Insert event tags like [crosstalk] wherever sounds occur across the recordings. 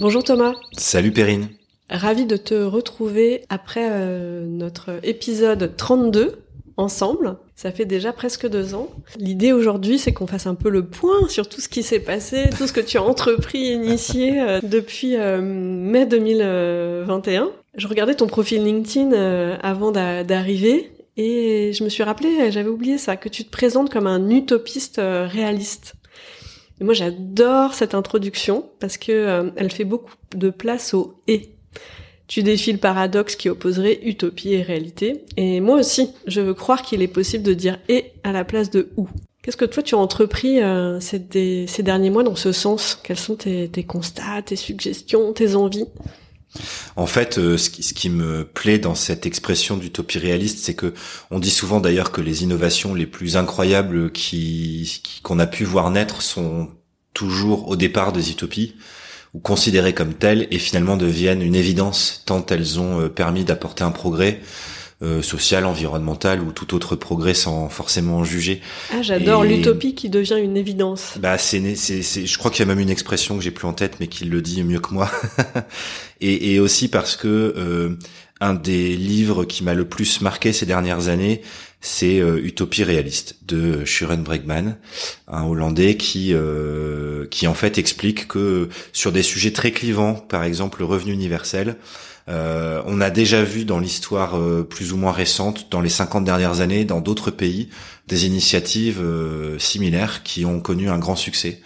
Bonjour Thomas. Salut Perrine. Ravi de te retrouver après euh, notre épisode 32 ensemble. Ça fait déjà presque deux ans. L'idée aujourd'hui, c'est qu'on fasse un peu le point sur tout ce qui s'est passé, tout ce que tu as entrepris, [laughs] initié euh, depuis euh, mai 2021. Je regardais ton profil LinkedIn avant d'arriver et je me suis rappelé, j'avais oublié ça, que tu te présentes comme un utopiste réaliste. Moi, j'adore cette introduction parce que euh, elle fait beaucoup de place au et. Tu défies le paradoxe qui opposerait utopie et réalité. Et moi aussi, je veux croire qu'il est possible de dire et à la place de ou. Qu'est-ce que toi tu as entrepris euh, ces, derniers mois dans ce sens? Quels sont tes, constats, tes suggestions, tes envies? En fait, euh, ce, qui, me plaît dans cette expression d'utopie réaliste, c'est que on dit souvent d'ailleurs que les innovations les plus incroyables qu'on a pu voir naître sont toujours au départ des utopies ou considérées comme telles et finalement deviennent une évidence tant elles ont euh, permis d'apporter un progrès euh, social, environnemental ou tout autre progrès sans forcément en juger. Ah, j'adore l'utopie qui devient une évidence. Bah, c'est, c'est, c'est, je crois qu'il y a même une expression que j'ai plus en tête, mais qui le dit mieux que moi. [laughs] et, et, aussi parce que euh, un des livres qui m'a le plus marqué ces dernières années, c'est euh, Utopie réaliste de Shuren Bregman, un Hollandais qui euh, qui en fait explique que sur des sujets très clivants, par exemple le revenu universel, euh, on a déjà vu dans l'histoire euh, plus ou moins récente, dans les 50 dernières années, dans d'autres pays, des initiatives euh, similaires qui ont connu un grand succès.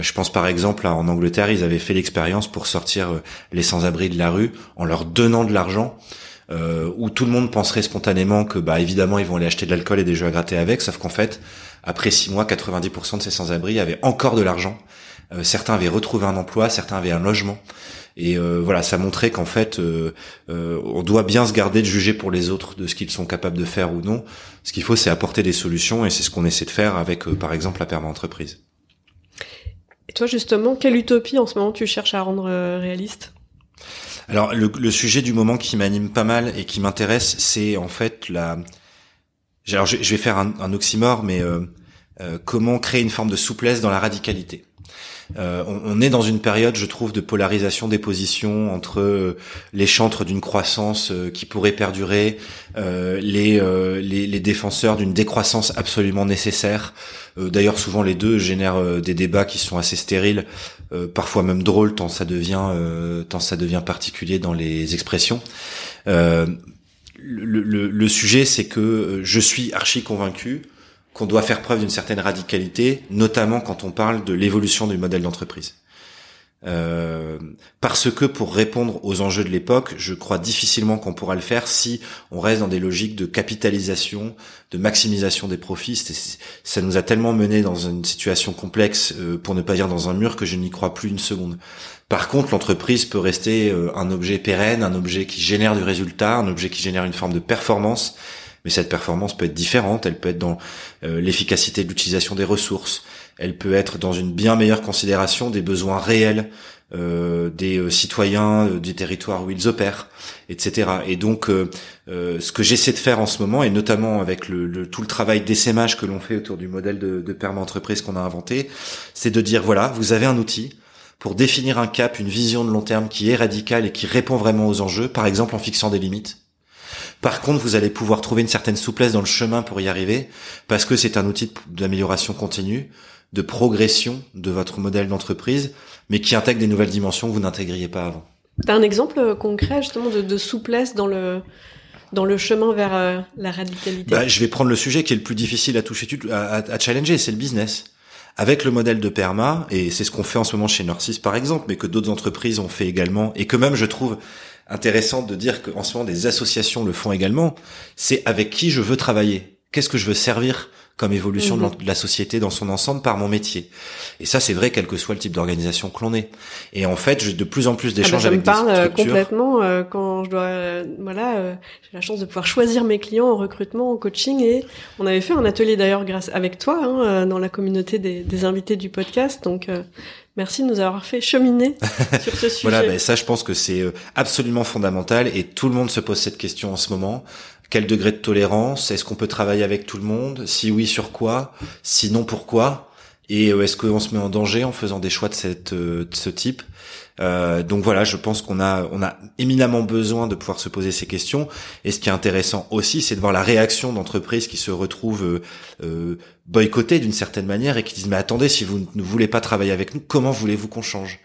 je pense par exemple en Angleterre, ils avaient fait l'expérience pour sortir les sans-abri de la rue en leur donnant de l'argent. où tout le monde penserait spontanément que bah évidemment ils vont aller acheter de l'alcool et des jeux à gratter avec, sauf qu'en fait après six mois, 90% de ces sans-abri avaient encore de l'argent. Certains avaient retrouvé un emploi, certains avaient un logement. Et euh, voilà, ça montrait qu'en fait, euh, euh, on doit bien se garder de juger pour les autres de ce qu'ils sont capables de faire ou non. Ce qu'il faut, c'est apporter des solutions, et c'est ce qu'on essaie de faire avec, par exemple, la perma entreprise. Et toi, justement, quelle utopie en ce moment tu cherches à rendre réaliste? Alors, le, sujet du moment qui m'anime pas mal et qui m'intéresse, c'est en fait la. Alors, je, vais faire un, un oxymore, mais comment créer une forme de souplesse dans la radicalité. Euh, on, est dans une période, je trouve, de polarisation des positions entre euh, les chantres d'une croissance euh, qui pourrait perdurer, les, les, défenseurs d'une décroissance absolument nécessaire. D'ailleurs, souvent les deux génèrent des débats qui sont assez stériles, parfois même drôles tant ça devient tant ça devient particulier dans les expressions. Le, le, le, sujet, c'est que je suis archi convaincu qu'on doit faire preuve d'une certaine radicalité, notamment quand on parle de l'évolution du modèle d'entreprise. Euh, parce que pour répondre aux enjeux de l'époque, je crois difficilement qu'on pourra le faire si on reste dans des logiques de capitalisation, de maximisation des profits. Ça nous a tellement mené dans une situation complexe, euh, pour ne pas dire dans un mur, que je n'y crois plus une seconde. Par contre, l'entreprise peut rester euh, un objet pérenne, un objet qui génère du résultat, un objet qui génère une forme de performance mais cette performance peut être différente, elle peut être dans euh, l'efficacité de l'utilisation des ressources, elle peut être dans une bien meilleure considération des besoins réels euh, des euh, citoyens euh, du territoire où ils opèrent, etc. Et donc, ce que j'essaie de faire en ce moment, et notamment avec le, tout le travail d'essaimage que l'on fait autour du modèle de, de perma qu'on a inventé, c'est de dire voilà, vous avez un outil pour définir un cap, une vision de long terme qui est radicale et qui répond vraiment aux enjeux, par exemple en fixant des limites par contre, vous allez pouvoir trouver une certaine souplesse dans le chemin pour y arriver, parce que c'est un outil d'amélioration continue, de progression de votre modèle d'entreprise, mais qui intègre des nouvelles dimensions que vous n'intégriez pas avant. T'as un exemple euh, concret justement de, souplesse dans le dans le chemin vers euh, la radicalité? Bah, Je vais prendre le sujet qui est le plus difficile à toucher, à, à challenger, c'est le business. Avec le modèle de PERMA, et c'est ce qu'on fait en ce moment chez Norcis par exemple, mais que d'autres entreprises ont fait également, et que même je trouve intéressant de dire qu'en ce moment des associations le font également, c'est avec qui je veux travailler. Qu'est-ce que je veux servir comme évolution de, mhm. la société dans son ensemble par mon métier? Et ça, c'est vrai, quel que soit le type d'organisation que l'on est. Et en fait, j'ai de plus en plus d'échanges ah bah, avec me parle euh, complètement euh, quand je dois, euh, voilà, j'ai la chance de pouvoir choisir mes clients en recrutement, en coaching. Et on avait fait un atelier d'ailleurs grâce avec toi hein, dans la communauté des, des, invités du podcast. Donc Merci de nous avoir fait cheminer [laughs] sur ce sujet. voilà, ben ça, je pense que c'est euh, absolument fondamental et tout le monde se pose cette question en ce moment. Quel degré de tolérance? Est-ce qu'on peut travailler avec tout le monde? Si oui, sur quoi? Sinon, pourquoi? Et euh, est-ce qu'on se met en danger en faisant des choix de, cette, euh, de ce type? Euh, donc voilà, je pense qu'on a on a éminemment besoin de pouvoir se poser ces questions. Et ce qui est intéressant aussi, c'est de voir la réaction d'entreprises qui se retrouvent euh, euh boycottées d'une certaine manière et qui disent mais attendez, si vous ne voulez pas travailler avec nous, comment voulez-vous qu'on change?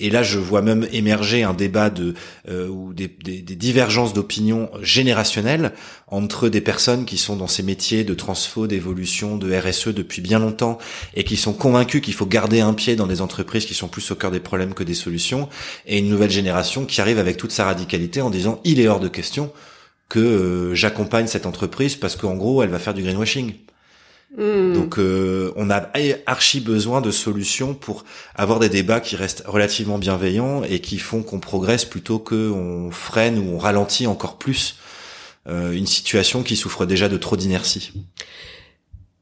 Et là, je vois même émerger un débat de euh, ou des, des, des divergences d'opinion générationnelles entre des personnes qui sont dans ces métiers de transfo, d'évolution, de RSE depuis bien longtemps et qui sont convaincus qu'il faut garder un pied dans des entreprises qui sont plus au cœur des problèmes que des solutions et une nouvelle génération qui arrive avec toute sa radicalité en disant il est hors de question que euh, j'accompagne cette entreprise parce qu'en gros elle va faire du greenwashing. Hmm. Donc euh, on a archi besoin de solutions pour avoir des débats qui restent relativement bienveillants et qui font qu'on progresse plutôt qu'on freine ou on ralentit encore plus euh, une situation qui souffre déjà de trop d'inertie.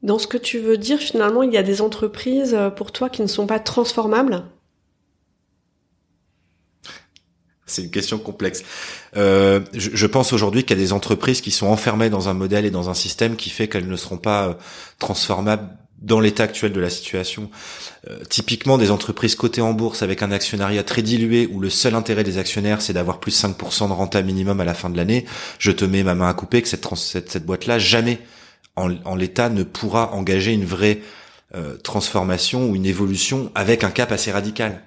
Dans ce que tu veux dire, finalement, il y a des entreprises pour toi qui ne sont pas transformables? C'est une question complexe. Euh, je, pense aujourd'hui qu'il y a des entreprises qui sont enfermées dans un modèle et dans un système qui fait qu'elles ne seront pas euh, transformables dans l'état actuel de la situation. Euh, typiquement des entreprises cotées en bourse avec un actionnariat très dilué où le seul intérêt des actionnaires c'est d'avoir plus 5% de renta minimum à la fin de l'année, je te mets ma main à couper que cette, cette, boîte-là jamais en, l'état ne pourra engager une vraie transformation ou une évolution avec un cap assez radical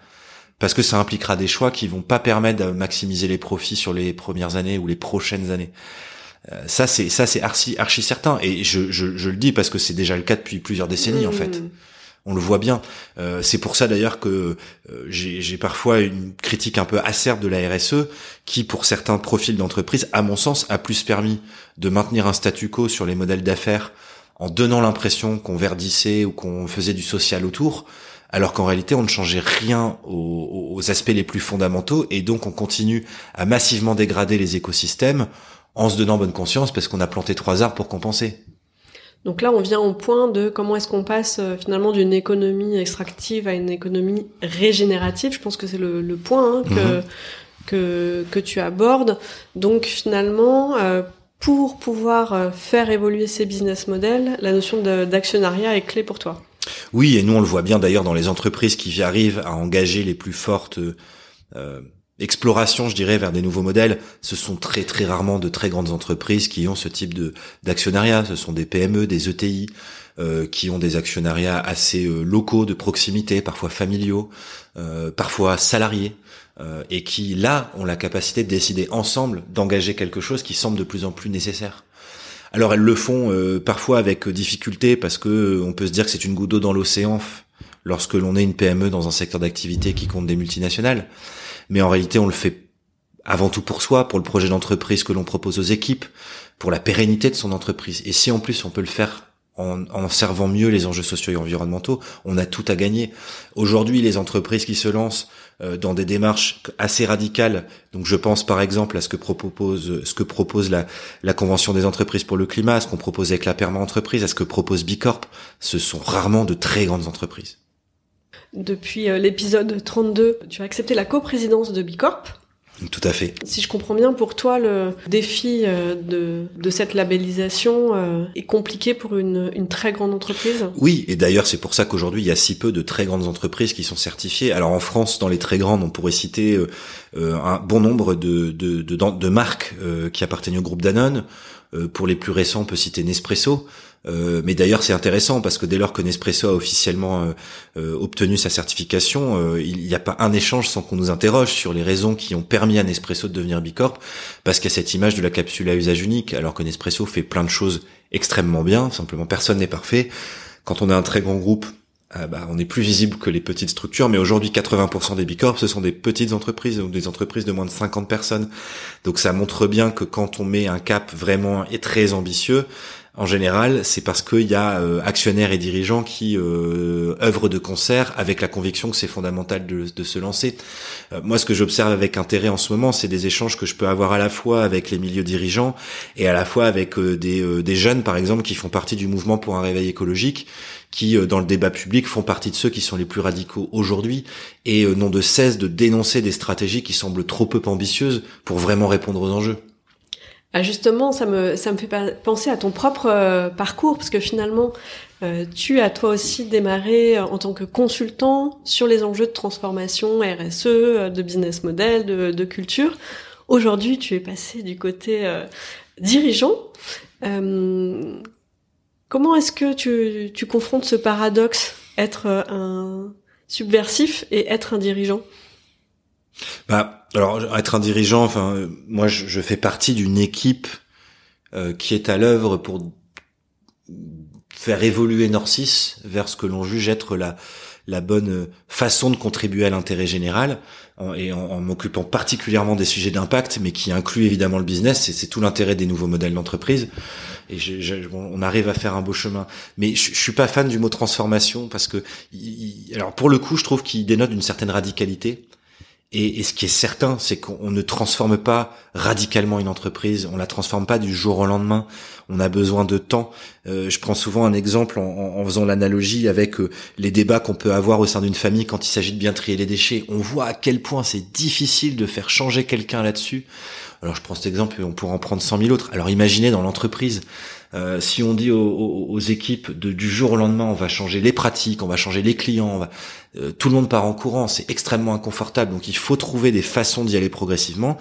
parce que ça impliquera des choix qui vont pas permettre de maximiser les profits sur les premières années ou les prochaines années. Euh, ça c'est ça c'est archi archi certain et je, je, je le dis parce que c'est déjà le cas depuis plusieurs décennies en fait. Mmh. On le voit bien. Euh, c'est pour ça d'ailleurs que euh, j'ai parfois une critique un peu acerbe de la RSE, qui pour certains profils d'entreprise, à mon sens, a plus permis de maintenir un statu quo sur les modèles d'affaires en donnant l'impression qu'on verdissait ou qu'on faisait du social autour, alors qu'en réalité on ne changeait rien aux, aspects les plus fondamentaux et donc on continue à massivement dégrader les écosystèmes en se donnant bonne conscience parce qu'on a planté trois arbres pour compenser. Donc là, on vient au point de comment est-ce qu'on passe euh, finalement d'une économie extractive à une économie régénérative. Je pense que c'est le, point hein, que, mhm. que, que tu abordes. Donc finalement, euh, pour pouvoir euh, faire évoluer ces business models, la notion d'actionnariat est clé pour toi. Oui, et nous on le voit bien d'ailleurs dans les entreprises qui arrivent à engager les plus fortes euh, explorations, je dirais, vers des nouveaux modèles. Ce sont très très rarement de très grandes entreprises qui ont ce type de d'actionnariat. Ce sont des PME, des ETI. Euh, qui ont des actionnariats assez euh, locaux, de proximité, parfois familiaux, parfois salariés, et qui là ont la capacité de décider ensemble d'engager quelque chose qui semble de plus en plus nécessaire. Alors elles le font euh, parfois avec difficulté parce que euh, on peut se dire que c'est une goutte d'eau dans l'océan lorsque l'on est une PME dans un secteur d'activité qui compte des multinationales. Mais en réalité, on le fait avant tout pour soi, pour le projet d'entreprise que l'on propose aux équipes, pour la pérennité de son entreprise. Et si en plus on peut le faire en, servant mieux les enjeux sociaux et environnementaux, on a tout à gagner. Aujourd'hui, les entreprises qui se lancent euh, dans des démarches assez radicales, donc je pense par exemple à ce que propose, ce que propose la, la Convention des entreprises pour le climat, ce qu'on propose avec la Perma Entreprise, à ce que propose Bicorp, ce sont rarement de très grandes entreprises. Depuis euh, l'épisode 32, tu as accepté la coprésidence de Bicorp. Tout à fait. Si je comprends bien, pour toi, le défi euh, de, de cette labellisation euh, est compliqué pour une, une très grande entreprise? Oui, et d'ailleurs c'est pour ça qu'aujourd'hui il y a si peu de très grandes entreprises qui sont certifiées. Alors en France, dans les très grandes, on pourrait citer euh, un bon nombre de, de, de, de marques qui appartiennent au groupe Danone. pour les plus récents, on peut citer Nespresso. Euh, mais d'ailleurs, c'est intéressant parce que dès lors que Nespresso a officiellement euh, euh, obtenu sa certification, il n'y a pas un échange sans qu'on nous interroge sur les raisons qui ont permis à Nespresso de devenir Bicorp, parce qu'il y a cette image de la capsule à usage unique, alors que Nespresso fait plein de choses extrêmement bien. Simplement, personne n'est parfait. Quand on est un très grand groupe, bah, on est plus visible que les petites structures, mais aujourd'hui 80% des bicorps ce sont des petites entreprises ou des entreprises de moins de 50 personnes. Donc ça montre bien que quand on met un cap vraiment et très ambitieux, en général, c'est parce qu'il y a euh, actionnaires et dirigeants qui euh, œuvrent de concert avec la conviction que c'est fondamental de, se lancer. Euh, moi, ce que j'observe avec intérêt en ce moment, c'est des échanges que je peux avoir à la fois avec les milieux dirigeants et à la fois avec euh, des, jeunes, par exemple, qui font partie du mouvement pour un réveil écologique, qui, dans le débat public, font partie de ceux qui sont les plus radicaux aujourd'hui et n'ont de cesse de dénoncer des stratégies qui semblent trop peu ambitieuses pour vraiment répondre aux enjeux. Ah justement, ça me ça me fait penser à ton propre parcours parce que finalement, tu as toi aussi démarré en tant que consultant sur les enjeux de transformation RSE, de business model, de, de culture. Aujourd'hui, tu es passé du côté dirigeant. Comment est-ce que tu, confrontes ce paradoxe, être un subversif et être un dirigeant? Bah, alors être un dirigeant, enfin, euh, moi je, fais partie d'une équipe euh, qui est à l'œuvre pour faire évoluer Norcis vers ce que l'on juge être la bonne façon de contribuer à l'intérêt général et en, m'occupant particulièrement des sujets d'impact, mais qui inclut évidemment le business. Et c'est tout l'intérêt des nouveaux modèles d'entreprise. Et on arrive à faire un beau chemin. Mais je, je suis pas fan du mot transformation parce que, alors pour le coup, je trouve qu'il dénote une certaine radicalité. Et, ce qui est certain, c'est qu'on ne transforme pas radicalement une entreprise, on la transforme pas du jour au lendemain. On a besoin de temps. Euh, je prends souvent un exemple en, faisant l'analogie avec euh, les débats qu'on peut avoir au sein d'une famille quand il s'agit de bien trier les déchets. On voit à quel point c'est difficile de faire changer quelqu'un là-dessus. Alors je prends cet exemple et on pourrait en prendre cent mille autres. Alors imaginez dans l'entreprise, euh, si on dit aux, équipes de, du jour au lendemain, on va changer les pratiques, on va changer les clients, euh, tout le monde part en courant, c'est extrêmement inconfortable. Donc il faut trouver des façons d'y aller progressivement.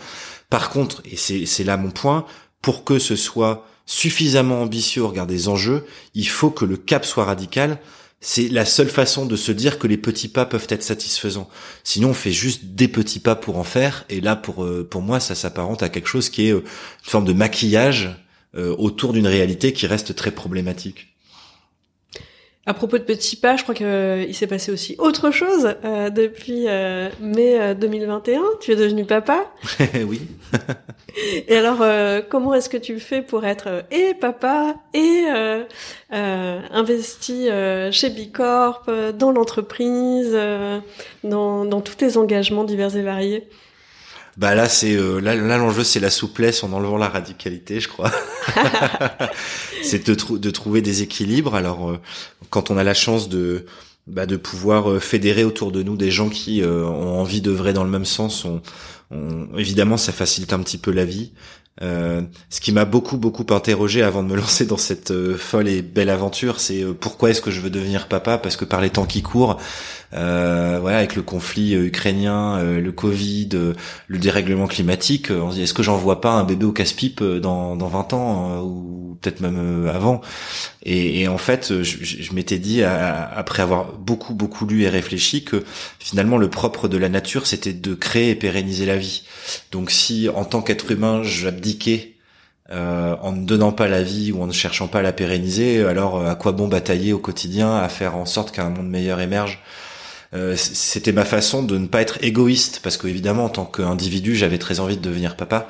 Par contre, et c'est là mon point, pour que ce soit suffisamment ambitieux au regard des enjeux, il faut que le cap soit radical. C'est la seule façon de se dire que les petits pas peuvent être satisfaisants. Sinon, on fait juste des petits pas pour en faire. Et là, pour euh, pour moi, ça s'apparente à quelque chose qui est une forme de maquillage euh, autour d'une réalité qui reste très problématique. À propos de petits pas, je crois qu'il euh, s'est passé aussi autre chose euh, depuis mai 2021. Tu es devenu papa. [laughs] oui. [laughs] et alors, comment est-ce que tu fais pour être et papa et investi chez Bicorp, dans l'entreprise, dans, dans tous tes engagements divers et variés? Bah là c'est euh, là là l'enjeu c'est la souplesse en enlevant la radicalité, je crois. [laughs] c'est de, de trouver des équilibres. Alors euh, quand on a la chance de bah, de pouvoir euh, fédérer autour de nous des gens qui ont envie d'œuvrer dans le même sens, on, on, évidemment ça facilite un petit peu la vie. Euh, ce qui m'a beaucoup beaucoup interrogé avant de me [laughs] lancer dans cette euh, folle et belle aventure, c'est euh, pourquoi est-ce que je veux devenir papa? Parce que par les temps qui courent, voilà, avec le conflit ukrainien, le Covid, le dérèglement climatique, on se dit est-ce que j'en vois pas un bébé au casse-pipe dans, dans 20 ans ou peut-être même avant? Et, et, en fait, je, je m'étais dit après avoir beaucoup beaucoup lu et réfléchi que finalement le propre de la nature, c'était de créer et pérenniser la vie. Donc si en tant qu'être humain, euh, en ne donnant pas la vie ou en ne cherchant pas à la pérenniser, alors euh, à quoi bon batailler au quotidien à faire en sorte qu'un monde meilleur émerge? Euh, C'était ma façon de ne pas être égoïste, parce qu'évidemment, en tant qu'individu, j'avais très envie de devenir papa,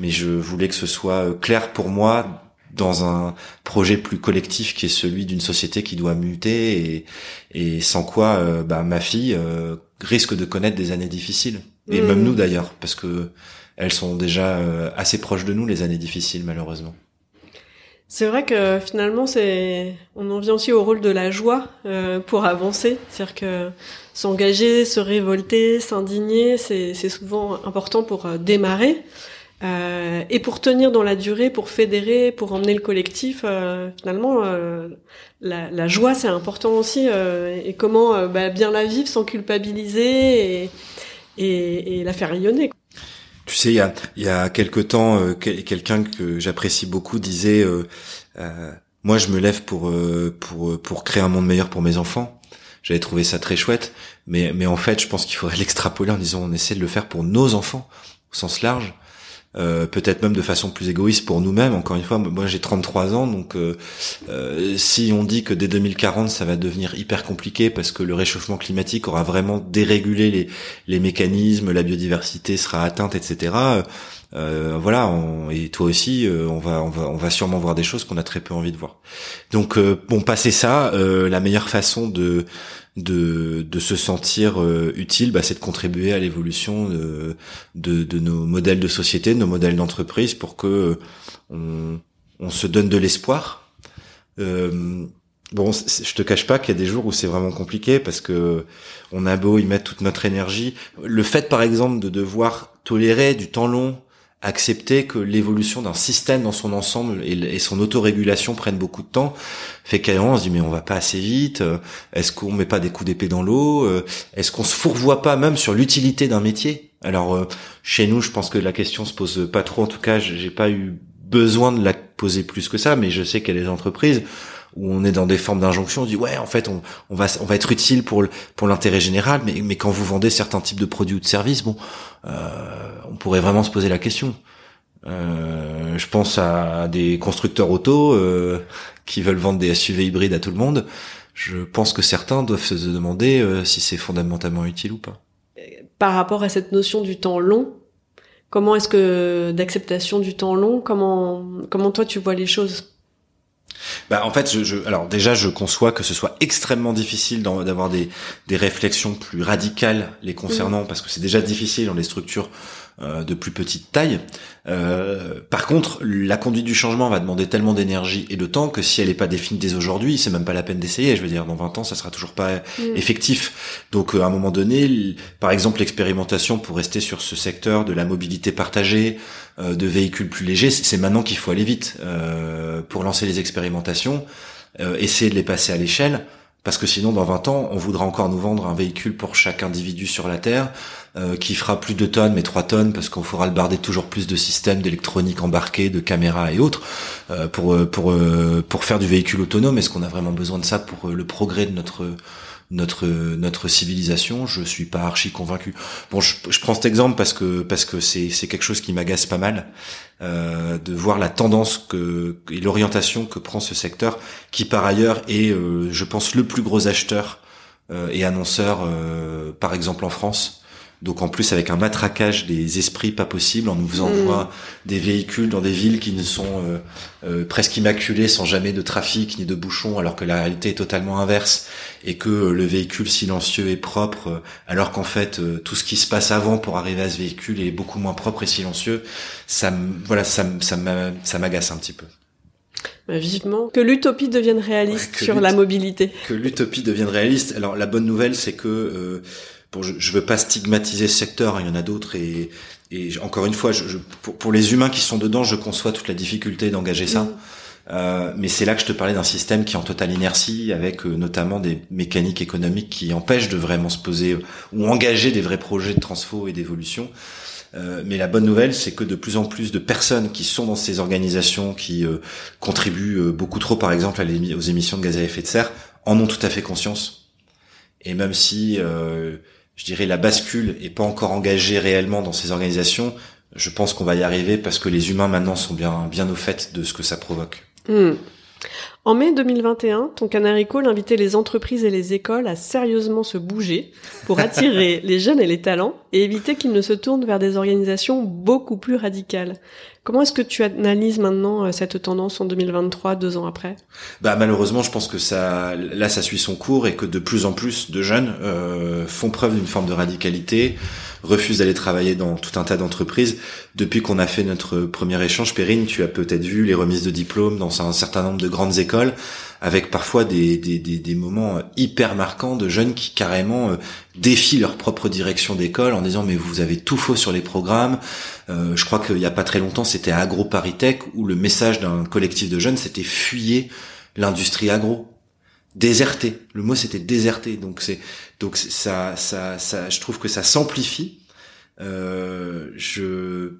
mais je voulais que ce soit euh, clair pour moi dans un projet plus collectif qui est celui d'une société qui doit muter et, et sans quoi euh, bah, ma fille risque de connaître des années difficiles et même nous mm. d'ailleurs, parce que elles sont déjà euh, assez proches de nous les années difficiles malheureusement. C'est vrai que finalement, c'est, on en vient aussi au rôle de la joie euh, pour avancer. C'est-à-dire que s'engager, se révolter, s'indigner, c'est, souvent important pour euh, démarrer. Et pour tenir dans la durée, pour fédérer, pour emmener le collectif, finalement, la, joie c'est important aussi. et comment bah, bien la vivre sans culpabiliser et la faire rayonner. Tu sais, il y a, il y a quelque temps, euh, quelqu'un que j'apprécie beaucoup disait, euh, euh, moi je me lève pour pour pour créer un monde meilleur pour mes enfants. J'avais trouvé ça très chouette, mais mais en fait, je pense qu'il faudrait [laughs] l'extrapoler en disant on essaie de le faire pour nos enfants au sens large. Euh, peut-être même de façon plus égoïste pour nous-mêmes. Encore une fois, moi j'ai 33 ans, donc euh, euh, si on dit que dès 2040 ça va devenir hyper compliqué parce que le réchauffement climatique aura vraiment dérégulé les, les mécanismes, la biodiversité sera atteinte, etc. voilà, et toi aussi, on va, on va, on va sûrement voir des choses qu'on a très peu envie de voir. Donc, bon, passer ça, la meilleure façon de de, de se sentir euh, utile, bah, c'est de contribuer à l'évolution de, de, nos modèles de société, de nos modèles d'entreprise, pour que euh, on, se donne de l'espoir. Euh, bon, je te cache pas qu'il y a des jours où c'est vraiment compliqué parce que on a beau y mettre toute notre énergie. Le fait, par exemple, de devoir tolérer du temps long accepter que l'évolution d'un système dans son ensemble et, son autorégulation prennent beaucoup de temps, fait moment on se dit mais on va pas assez vite, euh, est-ce qu'on met pas des coups d'épée dans l'eau, euh, est-ce qu'on se fourvoie pas même sur l'utilité d'un métier? Alors euh, chez nous, je pense que la question se pose pas trop, en tout cas, j'ai pas eu besoin de la poser plus que ça, mais je sais qu'il y a des entreprises où on est dans des formes d'injonction, on dit ouais en fait on, va on va être utile pour pour l'intérêt général, mais mais quand vous vendez certains types de produits ou de services, bon, euh, on pourrait vraiment se poser la question. Euh, je pense à des constructeurs auto euh, qui veulent vendre des SUV hybrides à tout le monde. Je pense que certains doivent se demander euh, si c'est fondamentalement utile ou pas. Par rapport à cette notion du temps long, comment est-ce que d'acceptation du temps long, comment comment toi tu vois les choses? Bah, en fait, je, je, alors déjà, je conçois que ce soit extrêmement difficile d'avoir des, des réflexions plus radicales les concernant, mmh. parce que c'est déjà difficile dans les structures euh, de plus petite taille. Euh, par contre, la conduite du changement va demander tellement d'énergie et de temps que si elle n'est pas définie dès aujourd'hui, c'est même pas la peine d'essayer. Je veux dire, dans 20 ans, ça sera toujours pas effectif. Donc, euh, à un moment donné, par exemple, l'expérimentation pour rester sur ce secteur de la mobilité partagée, de véhicules plus légers, c'est maintenant qu'il faut aller vite pour lancer les expérimentations, essayer de les passer à l'échelle. Parce que sinon, dans 20 ans, on voudra encore nous vendre un véhicule pour chaque individu sur la Terre, euh, qui fera plus de tonnes, mais 3 tonnes, parce qu'on fera le barder toujours plus de systèmes d'électronique embarqués, de caméras et autres, euh, pour euh, pour pour faire du véhicule autonome. Est-ce qu'on a vraiment besoin de ça pour le progrès de notre notre notre civilisation Je suis pas archi convaincu. Bon, je, je prends cet exemple parce que parce que c'est c'est quelque chose qui m'agace pas mal euh, de voir la tendance que et l'orientation que prend ce secteur, qui par ailleurs est, je pense, le plus gros acheteur et annonceur, par exemple en France donc en plus avec un matraquage des esprits pas possible en nous mm. voir des véhicules dans des villes qui ne sont euh, euh, presque immaculées sans jamais de trafic ni de bouchons alors que la réalité est totalement inverse et que le véhicule silencieux est propre euh, alors qu'en fait tout ce qui se passe avant pour arriver à ce véhicule est beaucoup moins propre et silencieux ça voilà ça ça m'agace un petit peu. Bah, vivement que l'utopie devienne réaliste sur la mobilité. Que l'utopie devienne réaliste. Alors la bonne nouvelle c'est que Je, je veux pas stigmatiser ce secteur, hein, il y en a d'autres et, et encore une fois, je, pour, pour, les humains qui sont dedans, je conçois toute la difficulté d'engager ça. Euh, mais c'est là que je te parlais d'un système qui est en totale inertie, avec euh, notamment des mécaniques économiques qui empêchent de vraiment se poser ou engager des vrais projets de transfo et d'évolution. Euh, mais la bonne nouvelle, c'est que de plus en plus de personnes qui sont dans ces organisations, qui euh, contribuent euh, beaucoup trop, par exemple, à aux émissions de gaz à effet de serre, en ont tout à fait conscience. Et même si je dirais, la bascule est pas encore engagée réellement dans ces organisations, je pense qu'on va y arriver parce que les humains maintenant sont bien, bien au fait de ce que ça provoque. Hmm. En mai 2021, ton Canary Call invitait les entreprises et les écoles à sérieusement se bouger pour [laughs] attirer les jeunes et les talents et éviter qu'ils ne se tournent vers des organisations beaucoup plus radicales. Comment est-ce que tu analyses maintenant euh, cette tendance en 2023, deux ans après? Bah malheureusement, je pense que ça, là, ça suit son cours et que de plus en plus de jeunes euh, font preuve d'une forme de radicalité, refusent d'aller travailler dans tout un tas d'entreprises. Depuis qu'on a fait notre premier échange, Perrine, tu as peut-être vu les remises de diplômes dans un certain nombre de grandes écoles avec parfois des, des, des, des, moments hyper marquants de jeunes qui carrément euh, défient leur propre direction d'école en disant mais vous avez tout faux sur les programmes. Euh, je crois qu'il n'y a pas très longtemps c'était à AgroParisTech où le message d'un collectif de jeunes c'était fuyer l'industrie agro déserté. Le mot c'était déserté. Donc c'est donc ça ça ça je trouve que ça s'amplifie. Euh, je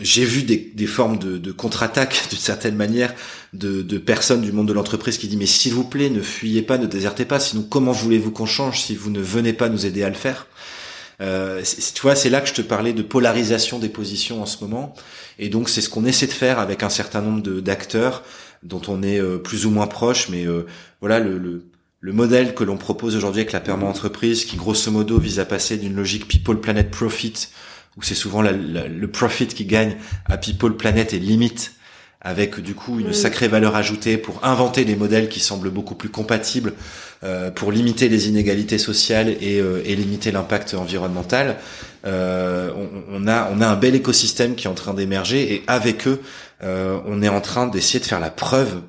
j'ai vu des, des, formes de, de contre-attaque [laughs] d'une certaine manière de, de, personnes du monde de l'entreprise qui disent mais s'il vous plaît ne fuyez pas ne désertez pas. Sinon comment voulez-vous qu'on change si vous ne venez pas nous aider à le faire? Euh, tu vois c'est là que je te parlais de polarisation des positions en ce moment. Et donc c'est ce qu'on essaie de faire avec un certain nombre d'acteurs dont on est euh, plus ou moins proche mais euh, voilà le, le, le modèle que l'on propose aujourd'hui avec la perma entreprise qui grosso modo vise à passer d'une logique people planet profit où c'est souvent le profit qui gagne à People, Planet et limite avec du coup une mm. sacrée valeur ajoutée pour inventer des modèles qui semblent beaucoup plus compatibles euh, pour limiter les inégalités sociales et, euh, et limiter l'impact environnemental. Euh, on, on, a on a un bel écosystème qui est en train d'émerger et avec eux, on est en train d'essayer de faire la preuve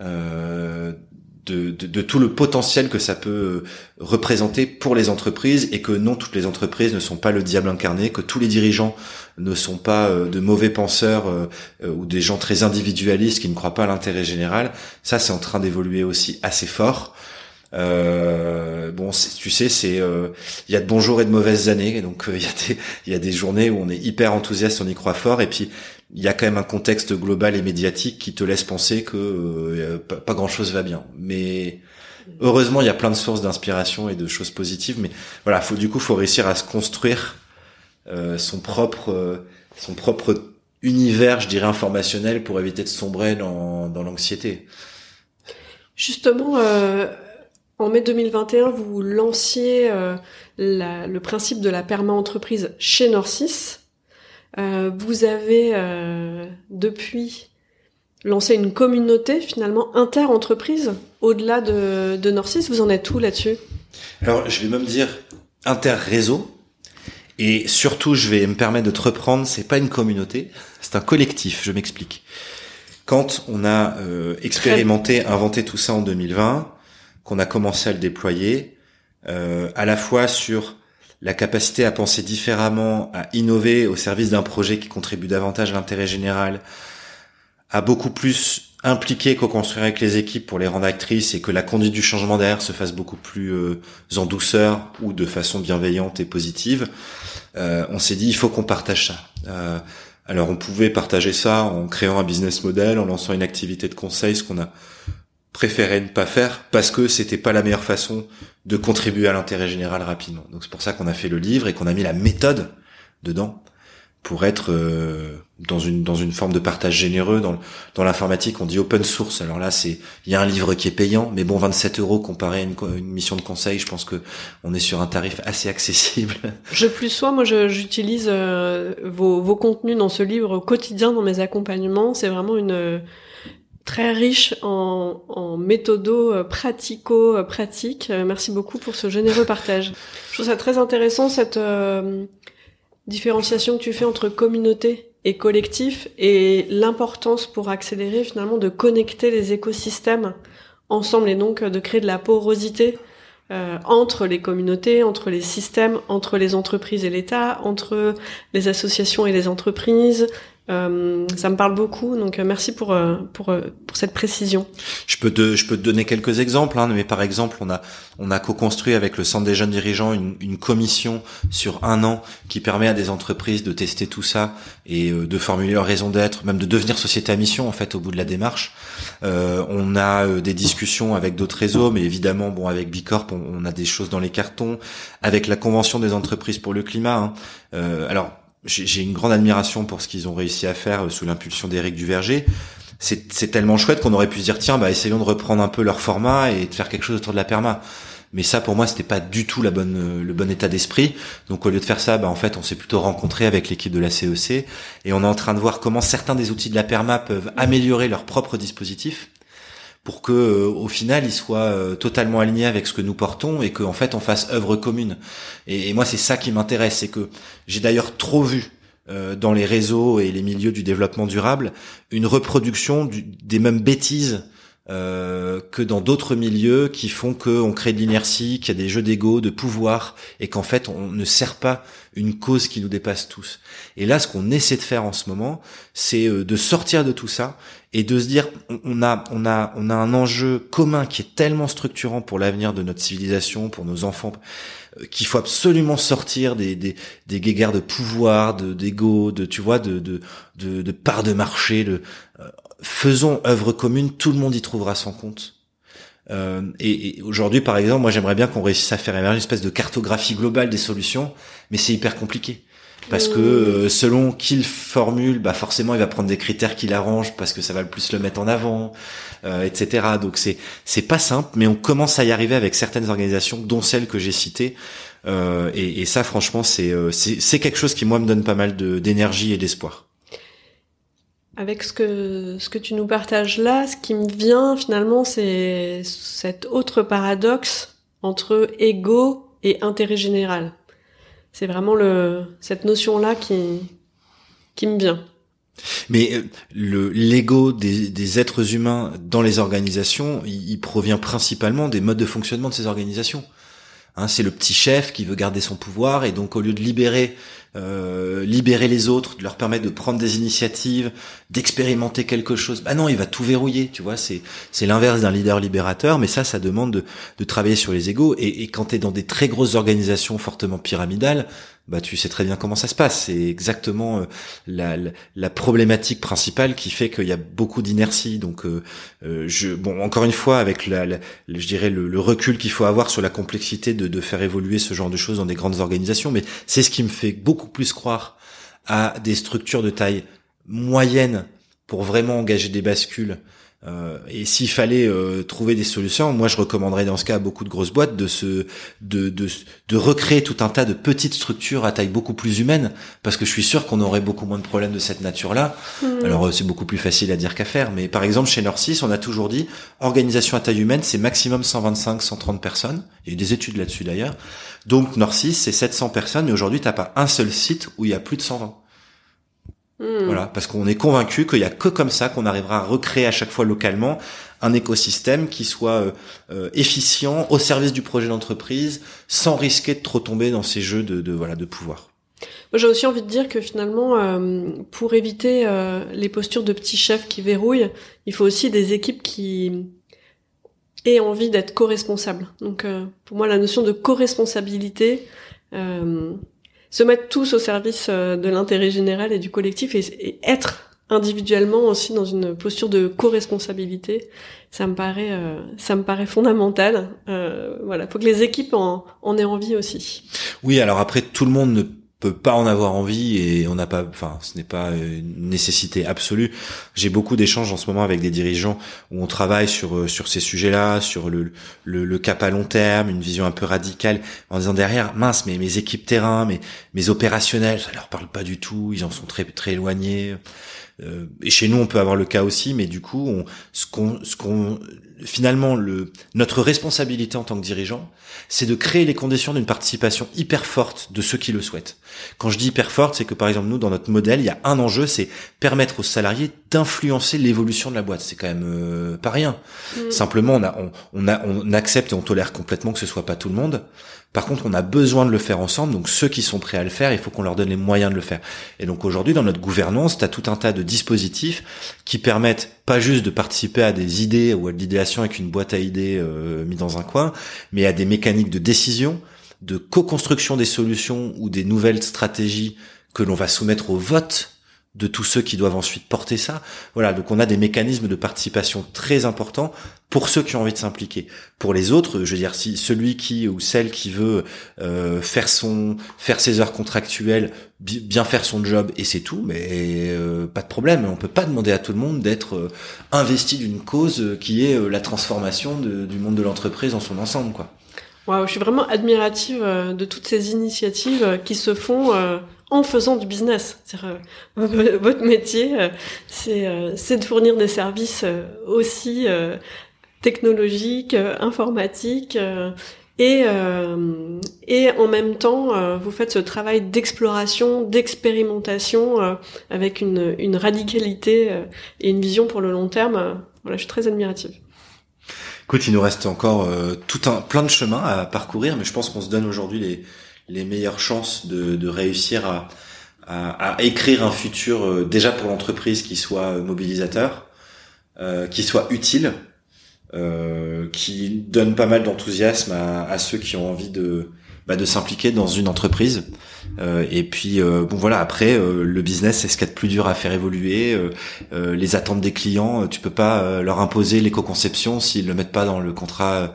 euh, de, de, tout le potentiel que ça peut représenter pour les entreprises et que non toutes les entreprises ne sont pas le diable incarné, que tous les dirigeants ne sont pas de mauvais penseurs ou des gens très individualistes qui ne croient pas à l'intérêt général. Ça, c'est en train d'évoluer aussi assez fort. Euh, bon, tu sais, c'est euh, il y a de bons jours et de mauvaises années, donc euh, [laughs] il y a des il y a des journées où on est hyper enthousiaste, on y croit fort, et puis il y a quand même un contexte global et médiatique qui te laisse penser que pas, grand chose va bien. Mais heureusement, il y a plein de sources d'inspiration et de choses positives. Mais voilà, faut du coup, faut réussir à se construire son propre son propre univers, je dirais informationnel, pour éviter de sombrer dans dans l'anxiété. Justement, euh, en mai 2021, vous lanciez euh, le principe de la perma-entreprise chez Norcis. Euh, vous avez euh, depuis lancé une communauté finalement inter-entreprise au-delà de, de Norcis. Vous en êtes où là-dessus? Alors, je vais même dire inter-réseau. Et surtout, je vais me permettre de te reprendre, c'est pas une communauté, c'est un collectif, je m'explique. Quand on a expérimenté, inventé tout ça en 2020, qu'on a commencé à le déployer, euh, à la fois sur la capacité à penser différemment, à innover au service d'un projet qui contribue davantage à l'intérêt général, à beaucoup plus impliquer co-construire avec les équipes pour les rendre actrices et que la conduite du changement derrière se fasse beaucoup plus euh, en douceur ou de façon bienveillante et positive, euh, on s'est dit il faut qu'on partage ça. Euh, alors on pouvait partager ça en créant un business model, en lançant une activité de conseil, ce qu'on a préféré ne pas faire parce que c'était pas la meilleure façon de contribuer à l'intérêt général rapidement. Donc c'est pour ça qu'on a fait le livre et qu'on a mis la méthode dedans pour être euh, dans une dans une forme de partage généreux. Dans dans l'informatique on dit open source. Alors là c'est il y a un livre qui est payant mais bon 27 euros comparé à une, une mission de conseil je pense que on est sur un tarif assez accessible. [laughs] Je plus sois moi j'utilise euh, vos, vos contenus dans ce livre au quotidien dans mes accompagnements. C'est vraiment une très riche en, en méthodo euh, pratico-pratiques. Euh, merci beaucoup pour ce généreux partage. Je trouve ça très intéressant cette euh, différenciation que tu fais entre communauté et collectif et l'importance pour accélérer finalement de connecter les écosystèmes ensemble et donc de créer de la porosité entre les communautés, entre les systèmes, entre les entreprises et l'État, entre les associations et les entreprises, euh, ça me parle beaucoup, donc euh, merci pour euh, pour pour cette précision. Je peux te je peux te donner quelques exemples, hein, mais par exemple on a on a co-construit avec le centre des jeunes dirigeants une, une commission sur un an qui permet à des entreprises de tester tout ça et de formuler leur raison d'être, même de devenir société à mission en fait au bout de la démarche. Euh, on a des discussions avec d'autres réseaux, mais évidemment bon avec Bicorp on, on, a des choses dans les cartons, avec la convention des entreprises pour le climat. Hein. Euh, alors j'ai une grande admiration pour ce qu'ils ont réussi à faire euh, sous l'impulsion d'Éric Duverger. C'est tellement chouette qu'on aurait pu se dire tiens bah essayons de reprendre un peu leur format et de faire quelque chose autour de la perma. Mais ça pour moi c'était pas du tout euh, le bon état d'esprit. Donc au lieu de faire ça, bah en fait on s'est plutôt rencontré avec l'équipe de la CEC et on est en train de voir comment certains des outils de la perma peuvent améliorer leur propre dispositif pour que euh, au final il soit euh, totalement aligné avec ce que nous portons et qu'en fait on fasse œuvre commune. Et, moi c'est ça qui m'intéresse, c'est que j'ai d'ailleurs trop vu euh, dans les réseaux et les milieux du développement durable une reproduction des mêmes bêtises que dans d'autres milieux qui font qu'on crée de l'inertie, qu'il y a des jeux d'ego, de pouvoir, et qu'en fait on ne sert pas une cause qui nous dépasse tous. Et là, ce qu'on essaie de faire en ce moment, c'est euh, de sortir de tout ça et de se dire, on a, on a, on a un enjeu commun qui est tellement structurant pour l'avenir de notre civilisation, pour nos enfants, euh, qu'il faut absolument sortir des, des, des guéguerres de pouvoir, de d'ego, de tu vois, de de de, de part de marché, de faisons œuvre commune, tout le monde y trouvera son compte. Euh, et, aujourd'hui, par exemple, moi j'aimerais bien qu'on réussisse à faire émerger une espèce de cartographie globale des solutions, mais c'est hyper compliqué. Parce que euh, selon qu'il formule, bah forcément il va prendre des critères qui l'arrangent parce que ça va le plus le mettre en avant, euh, etc. Donc c'est c'est pas simple, mais on commence à y arriver avec certaines organisations, dont celles que j'ai citées. Euh, et, et, ça, franchement, c'est c'est quelque chose qui moi me donne pas mal d'énergie et d'espoir. Avec ce que, ce que tu nous partages là, ce qui me vient finalement, c'est cet autre paradoxe entre ego et intérêt général. C'est vraiment le, cette notion-là qui, qui me vient. Mais euh, le l'ego des, des, êtres humains dans les organisations, il, provient principalement des modes de fonctionnement de ces organisations. Hein, c'est le petit chef qui veut garder son pouvoir et donc au lieu de libérer euh, libérer les autres, de leur permettre de prendre des initiatives, d'expérimenter quelque chose. Bah non, il va tout verrouiller, tu vois. C'est l'inverse d'un leader libérateur, mais ça, ça demande de, travailler sur les égaux. Et, et quand tu dans des très grosses organisations fortement pyramidales, bah tu sais très bien comment ça se passe. C'est exactement euh, la, la, problématique principale qui fait qu'il y a beaucoup d'inertie. Donc, euh, euh, je, bon, encore une fois, avec la, je dirais le, recul qu'il faut avoir sur la complexité de, de faire évoluer ce genre de choses dans des grandes organisations, mais c'est ce qui me fait beaucoup plus croire à des structures de taille moyenne pour vraiment engager des bascules euh, et s'il fallait euh, trouver des solutions, moi je recommanderais dans ce cas à beaucoup de grosses boîtes de se de, de, de recréer tout un tas de petites structures à taille beaucoup plus humaine, parce que je suis sûr qu'on aurait beaucoup moins de problèmes de cette nature-là. Mmh. Alors euh, c'est beaucoup plus facile à dire qu'à faire, mais par exemple chez Norcis, on a toujours dit organisation à taille humaine, c'est maximum 125-130 personnes. Il y a eu des études là-dessus d'ailleurs. Donc Norcis, c'est 700 personnes, mais aujourd'hui t'as pas un seul site où il y a plus de 120. Hmm. Voilà, parce qu'on est convaincu qu'il y a que comme ça qu'on arrivera à recréer à chaque fois localement un écosystème qui soit euh, euh, efficient au service du projet d'entreprise, sans risquer de trop tomber dans ces jeux de, de voilà de pouvoir. Moi, j'ai aussi envie de dire que finalement, euh, pour éviter les postures de petits chefs qui verrouillent, il faut aussi des équipes qui aient envie d'être co-responsables. Donc, pour moi, la notion de co-responsabilité, se mettre tous au service euh, de l'intérêt général et du collectif et, être individuellement aussi dans une posture de co-responsabilité, ça me paraît, euh, ça me paraît fondamental. Euh, voilà, faut que les équipes en, en aient envie aussi. Oui, alors après tout le monde ne peut pas en avoir envie et on n'a pas, enfin, ce n'est pas une nécessité absolue. J'ai beaucoup d'échanges en ce moment avec des dirigeants où on travaille sur euh, sur ces sujets-là, sur le, le, le cap à long terme, une vision un peu radicale, en disant derrière, mince, mais mes équipes terrain, mes mes opérationnels, ça leur parle pas du tout, ils en sont très très éloignés. Euh, et chez nous, on peut avoir le cas aussi, mais du coup, on, ce qu'on, ce qu'on, finalement, le, notre responsabilité en tant que dirigeant, c'est de créer les conditions d'une participation hyper forte de ceux qui le souhaitent. Quand je dis hyper forte, c'est que par exemple, nous, dans notre modèle, il y a un enjeu, c'est permettre aux salariés d'influencer l'évolution de la boîte. C'est quand même euh, pas rien. Mm. Simplement, on, a, on, on, a, on accepte et on tolère complètement que ce soit pas tout le monde. Par contre, on a besoin de le faire ensemble, donc ceux qui sont prêts à le faire, il faut qu'on leur donne les moyens de le faire. Et donc aujourd'hui, dans notre gouvernance, tu as tout un tas de dispositifs qui permettent pas juste de participer à des idées ou à de l'idéation avec une boîte à idées euh, mise dans un coin, mais à des mécaniques de décision, de co-construction des solutions ou des nouvelles stratégies que l'on va soumettre au vote de tous ceux qui doivent ensuite porter ça. Voilà, donc on a des mécanismes de participation très importants pour ceux qui ont envie de s'impliquer. Pour les autres, je veux dire, si celui qui ou celle qui veut euh, faire son faire ses heures contractuelles, bien faire son job et c'est tout, mais euh, pas de problème. On peut pas demander à tout le monde d'être euh, investi d'une cause qui est la transformation du monde de l'entreprise dans son ensemble, quoi. Wow, je suis vraiment admirative de toutes ces initiatives qui se font en faisant du business. Euh, [laughs] votre métier, euh, euh, c'est de fournir des services aussi technologiques, informatiques, et, en même temps, vous faites ce travail d'exploration, d'expérimentation avec une, une radicalité et une vision pour le long terme. Voilà, je suis très admirative. Écoute, il nous reste encore tout un plein de chemins à parcourir, mais je pense qu'on se donne aujourd'hui les les meilleures chances de, de réussir à, à, à, écrire un futur euh, déjà pour l'entreprise qui soit mobilisateur, euh, qui soit utile, euh, qui donne pas mal d'enthousiasme à, à, ceux qui ont envie de bah, de s'impliquer dans une entreprise. Euh, et puis euh, bon voilà après euh, le business c'est ce qu'il y a de plus dur à faire évoluer. les attentes des clients, tu peux pas leur imposer l'éco-conception s'ils le mettent pas dans le contrat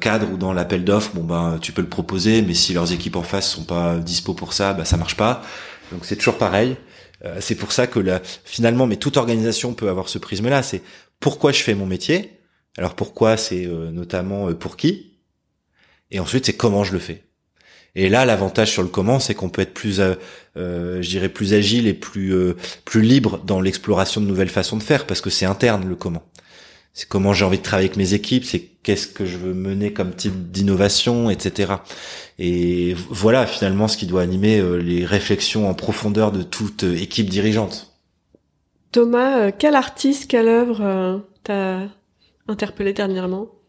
cadre ou dans l'appel d'offres. Bon ben tu peux le proposer, mais si leurs équipes en face sont pas dispo pour ça, bah ça marche pas. Donc c'est toujours pareil. c'est pour ça que là, finalement, mais toute organisation peut avoir ce prisme-là. C'est pourquoi je fais mon métier? Alors pourquoi? C'est notamment pour qui? Et ensuite c'est comment je le fais. Et là, l'avantage sur le comment, c'est qu'on peut être plus, euh, euh, je dirais, plus agile et plus euh, plus libre dans l'exploration de nouvelles façons de faire, parce que c'est interne le comment. C'est comment j'ai envie de travailler avec mes équipes, c'est qu'est-ce que je veux mener comme type d'innovation, etc. Et voilà finalement ce qui doit animer les réflexions en profondeur de toute équipe dirigeante. Thomas, quel artiste, quelle œuvre t'a interpellé dernièrement?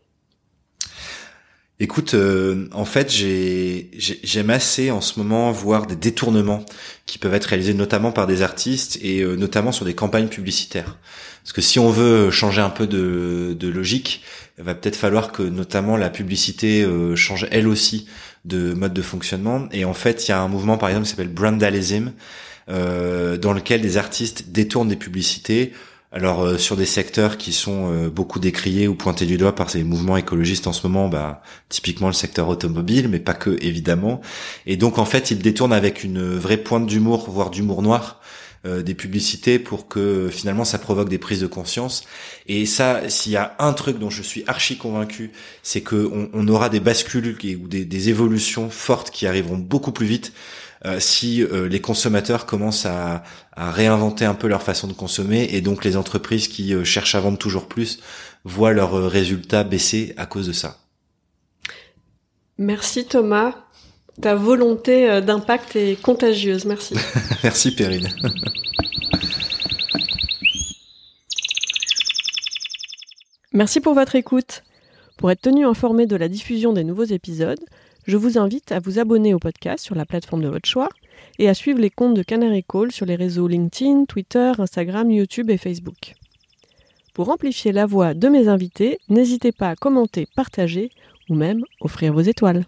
Écoute, euh, en fait, j'aime assez en ce moment voir des détournements qui peuvent être réalisés notamment par des artistes et euh, notamment sur des campagnes publicitaires. Parce que si on veut changer un peu de, logique, il va peut-être falloir que notamment la publicité euh, change elle aussi de mode de fonctionnement. Et en fait, il y a un mouvement par exemple qui s'appelle brandalism, dans lequel des artistes détournent des publicités alors euh, sur des secteurs qui sont euh, beaucoup décriés ou pointés du doigt par ces mouvements écologistes en ce moment, bah typiquement le secteur automobile, mais pas que évidemment. Et donc en fait, ils détournent avec une vraie pointe d'humour, voire d'humour noir, euh, des publicités pour que finalement ça provoque des prises de conscience. Et ça, s'il y a un truc dont je suis archi convaincu, c'est que on, aura des bascules ou des, évolutions fortes qui arriveront beaucoup plus vite si euh, les consommateurs commencent à, réinventer un peu leur façon de consommer et donc les entreprises qui euh, cherchent à vendre toujours plus voient leurs résultats baisser à cause de ça. Merci Thomas. Ta volonté d'impact est contagieuse. Merci. [laughs] Merci Perrine. Merci pour votre écoute. Pour être tenu informé de la diffusion des nouveaux épisodes, je vous invite à vous abonner au podcast sur la plateforme de votre choix et à suivre les comptes de Canary Call sur les réseaux LinkedIn, Twitter, Instagram, YouTube et Facebook. Pour amplifier la voix de mes invités, n'hésitez pas à commenter, partager ou même offrir vos étoiles.